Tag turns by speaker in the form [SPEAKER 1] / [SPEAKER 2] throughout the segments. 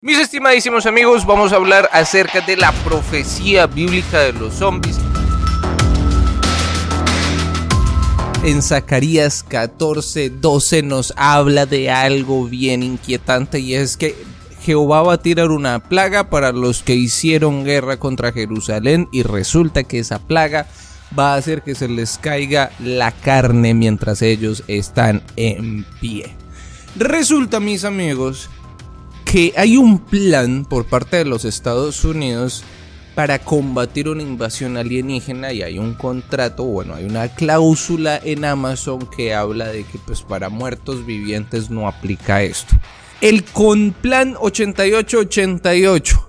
[SPEAKER 1] Mis estimadísimos amigos, vamos a hablar acerca de la profecía bíblica de los zombies. En Zacarías 14, 12 nos habla de algo bien inquietante y es que Jehová va a tirar una plaga para los que hicieron guerra contra Jerusalén y resulta que esa plaga va a hacer que se les caiga la carne mientras ellos están en pie. Resulta, mis amigos, que hay un plan por parte de los Estados Unidos para combatir una invasión alienígena y hay un contrato, bueno, hay una cláusula en Amazon que habla de que pues para muertos vivientes no aplica esto. El con plan 8888.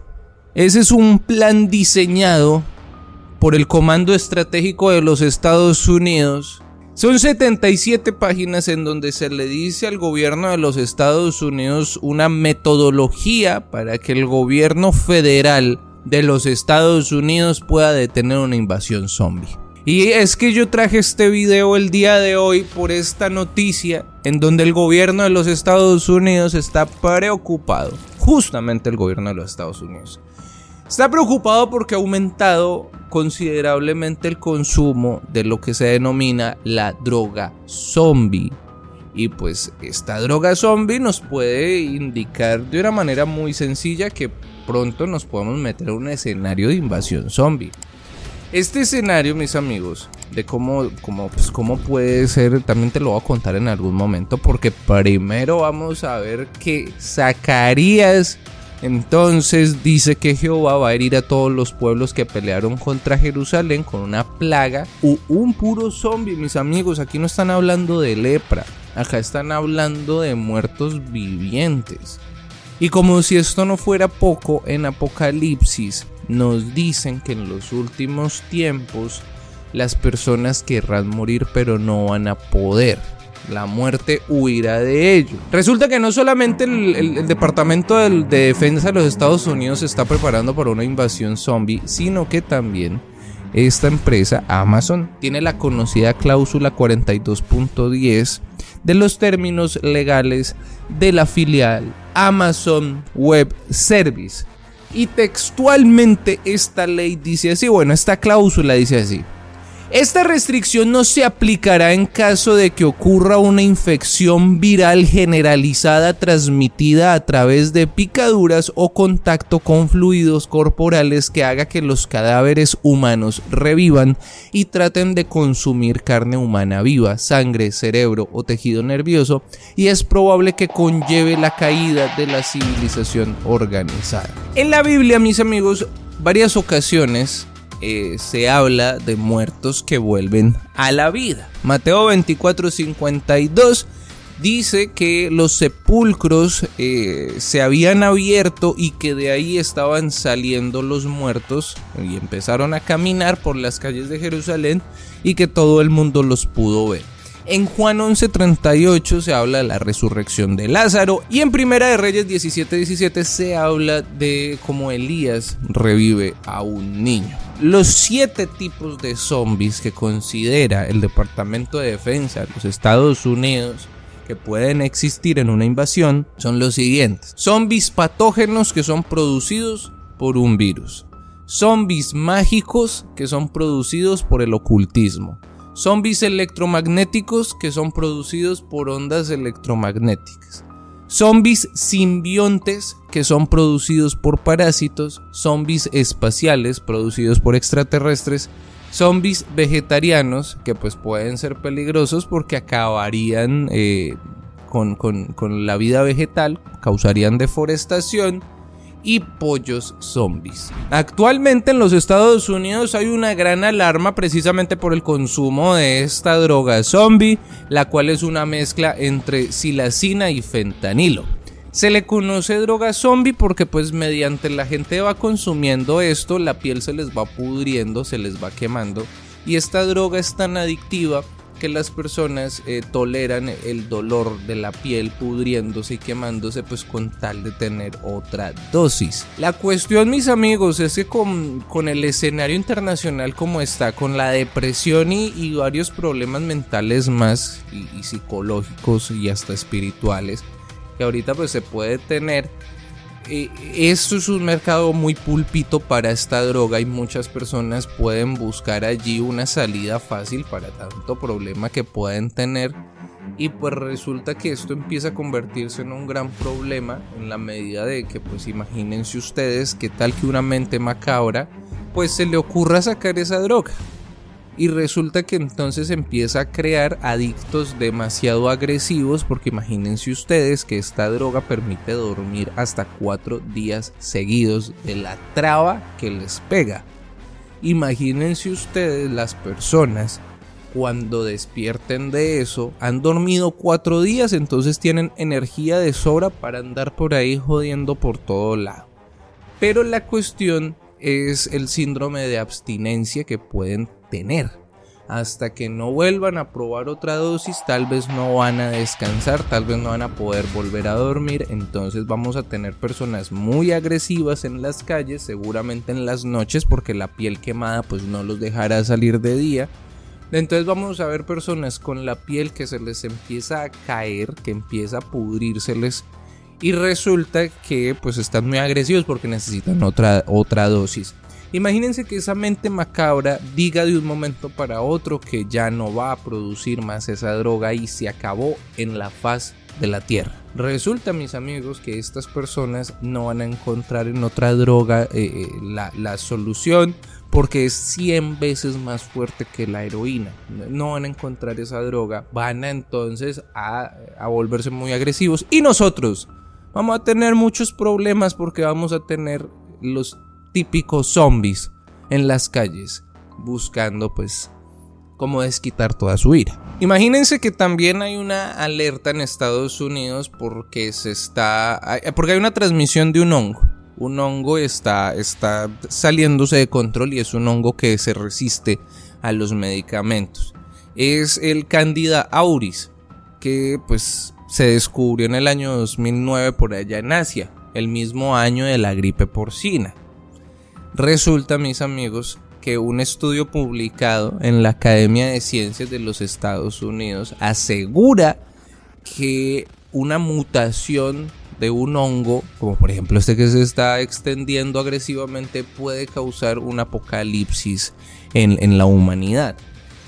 [SPEAKER 1] Ese es un plan diseñado por el Comando Estratégico de los Estados Unidos son 77 páginas en donde se le dice al gobierno de los Estados Unidos una metodología para que el gobierno federal de los Estados Unidos pueda detener una invasión zombie. Y es que yo traje este video el día de hoy por esta noticia en donde el gobierno de los Estados Unidos está preocupado, justamente el gobierno de los Estados Unidos, está preocupado porque ha aumentado considerablemente el consumo de lo que se denomina la droga zombie. Y pues esta droga zombie nos puede indicar de una manera muy sencilla que pronto nos podemos meter en un escenario de invasión zombie. Este escenario, mis amigos, de cómo, cómo, pues cómo puede ser, también te lo voy a contar en algún momento, porque primero vamos a ver que Zacarías entonces dice que Jehová va a herir a todos los pueblos que pelearon contra Jerusalén con una plaga u un puro zombie, mis amigos. Aquí no están hablando de lepra, acá están hablando de muertos vivientes. Y como si esto no fuera poco, en Apocalipsis nos dicen que en los últimos tiempos las personas querrán morir pero no van a poder la muerte huirá de ello. Resulta que no solamente el, Departamento de, de Defensa de los Estados Unidos se está preparando para una invasión zombie, sino que también esta empresa, Amazon, tiene la conocida cláusula 42.10 de los términos legales de la filial Amazon Web Service. Y textualmente esta ley dice así, bueno, esta cláusula dice así. Esta restricción no se aplicará en caso de que ocurra una infección viral generalizada transmitida a través de picaduras o contacto con fluidos corporales que haga que los cadáveres humanos revivan y traten de consumir carne humana viva, sangre, cerebro o tejido nervioso y es probable que conlleve la caída de la civilización organizada. En la Biblia, mis amigos, varias ocasiones eh, se habla de muertos que vuelven a la vida. Mateo 24:52 dice que los sepulcros eh, se habían abierto y que de ahí estaban saliendo los muertos y empezaron a caminar por las calles de Jerusalén y que todo el mundo los pudo ver. En Juan 11:38 se habla de la resurrección de Lázaro y en Primera de Reyes 17:17 se habla de cómo Elías revive a un niño. Los siete tipos de zombies que considera el Departamento de Defensa de los Estados Unidos que pueden existir en una invasión son los siguientes. Zombies patógenos que son producidos por un virus. Zombies mágicos que son producidos por el ocultismo zombies electromagnéticos que son producidos por ondas electromagnéticas. Zombies simbiontes que son producidos por parásitos, zombies espaciales producidos por extraterrestres, zombies vegetarianos que pues pueden ser peligrosos porque acabarían eh, con, con la vida vegetal, causarían deforestación, y pollos zombies. Actualmente en los Estados Unidos hay una gran alarma precisamente por el consumo de esta droga zombie, la cual es una mezcla entre silacina y fentanilo. Se le conoce droga zombie porque pues mediante la gente va consumiendo esto, la piel se les va pudriendo, se les va quemando y esta droga es tan adictiva que las personas eh, toleran el dolor de la piel pudriéndose y quemándose pues con tal de tener otra dosis. La cuestión mis amigos es que con, el escenario internacional como está, con la depresión y, varios problemas mentales más y, psicológicos y hasta espirituales que ahorita pues se puede tener, eh, esto es un mercado muy pulpito para esta droga y muchas personas pueden buscar allí una salida fácil para tanto problema que pueden tener. Y pues resulta que esto empieza a convertirse en un gran problema en la medida de que pues imagínense ustedes que tal que una mente macabra pues se le ocurra sacar esa droga y resulta que entonces empieza a crear adictos demasiado agresivos porque imagínense ustedes que esta droga permite dormir hasta cuatro días seguidos de la traba que les pega. Imagínense ustedes las personas cuando despierten de eso, han dormido cuatro días, entonces tienen energía de sobra para andar por ahí jodiendo por todo lado. Pero la cuestión es el síndrome de abstinencia que pueden tener. Hasta que no vuelvan a probar otra dosis, tal vez no van a descansar, tal vez no van a poder volver a dormir. Entonces vamos a tener personas muy agresivas en las calles, seguramente en las noches, porque la piel quemada pues no los dejará salir de día. Entonces vamos a ver personas con la piel que se les empieza a caer, que empieza a pudrírseles y resulta que pues están muy agresivos porque necesitan otra, otra dosis. Imagínense que esa mente macabra diga de un momento para otro que ya no va a producir más esa droga y se acabó en la faz de la tierra. Resulta, mis amigos, que estas personas no van a encontrar en otra droga eh, eh, la, la, solución porque es 100 veces más fuerte que la heroína. No van a encontrar esa droga, van a entonces a, a volverse muy agresivos y nosotros vamos a tener muchos problemas porque vamos a tener los típicos zombies en las calles buscando pues cómo desquitar toda su ira. Imagínense que también hay una alerta en Estados Unidos porque se está porque hay una transmisión de un hongo. Un hongo está está saliéndose de control y es un hongo que se resiste a los medicamentos. Es el Candida auris que pues se descubrió en el año 2009 por allá en Asia, el mismo año de la gripe porcina. Resulta, mis amigos, que un estudio publicado en la Academia de Ciencias de los Estados Unidos asegura que una mutación de un hongo, como por ejemplo este que se está extendiendo agresivamente, puede causar un apocalipsis en, en la humanidad.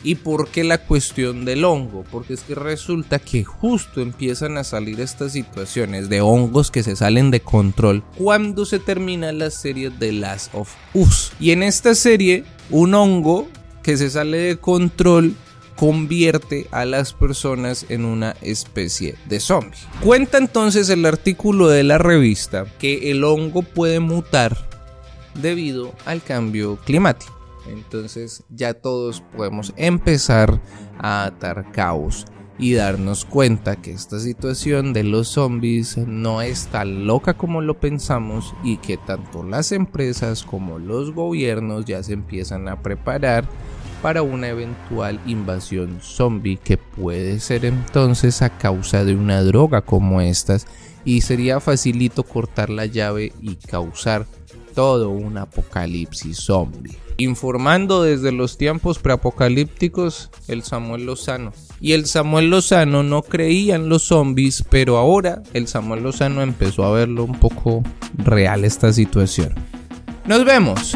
[SPEAKER 1] ¿Y por qué la cuestión del hongo? Porque es que resulta que justo empiezan a salir estas situaciones de hongos que se salen de control cuando se termina la serie de Last of Us. Y en esta serie, un hongo que se sale de control convierte a las personas en una especie de zombie. Cuenta entonces el artículo de la revista que el hongo puede mutar debido al cambio climático. Entonces ya todos podemos empezar a atar caos y darnos cuenta que esta situación de los zombies no es tan loca como lo pensamos y que tanto las empresas como los gobiernos ya se empiezan a preparar para una eventual invasión zombie que puede ser entonces a causa de una droga como estas. Y sería facilito cortar la llave y causar todo un apocalipsis zombie informando desde los tiempos preapocalípticos el Samuel Lozano. Y el Samuel Lozano no creía en los zombies, pero ahora el Samuel Lozano empezó a verlo un poco real esta situación. Nos vemos.